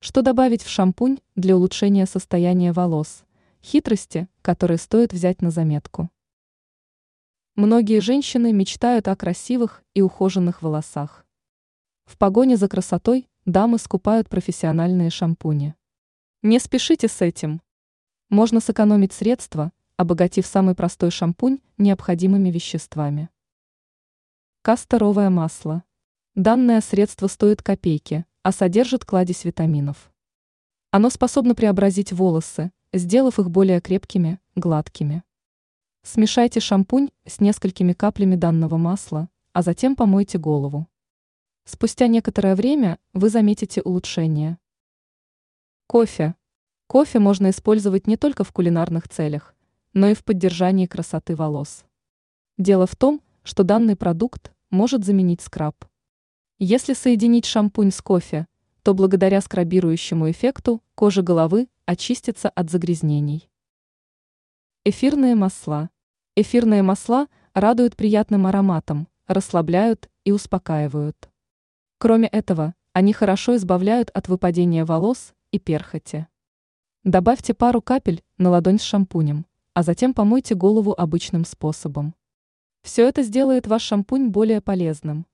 Что добавить в шампунь для улучшения состояния волос? Хитрости, которые стоит взять на заметку. Многие женщины мечтают о красивых и ухоженных волосах. В погоне за красотой дамы скупают профессиональные шампуни. Не спешите с этим. Можно сэкономить средства, обогатив самый простой шампунь необходимыми веществами. Касторовое масло. Данное средство стоит копейки, а содержит кладезь витаминов. Оно способно преобразить волосы, сделав их более крепкими, гладкими. Смешайте шампунь с несколькими каплями данного масла, а затем помойте голову. Спустя некоторое время вы заметите улучшение. Кофе. Кофе можно использовать не только в кулинарных целях, но и в поддержании красоты волос. Дело в том, что данный продукт может заменить скраб. Если соединить шампунь с кофе, то благодаря скрабирующему эффекту кожа головы очистится от загрязнений. Эфирные масла. Эфирные масла радуют приятным ароматом, расслабляют и успокаивают. Кроме этого, они хорошо избавляют от выпадения волос и перхоти. Добавьте пару капель на ладонь с шампунем, а затем помойте голову обычным способом. Все это сделает ваш шампунь более полезным.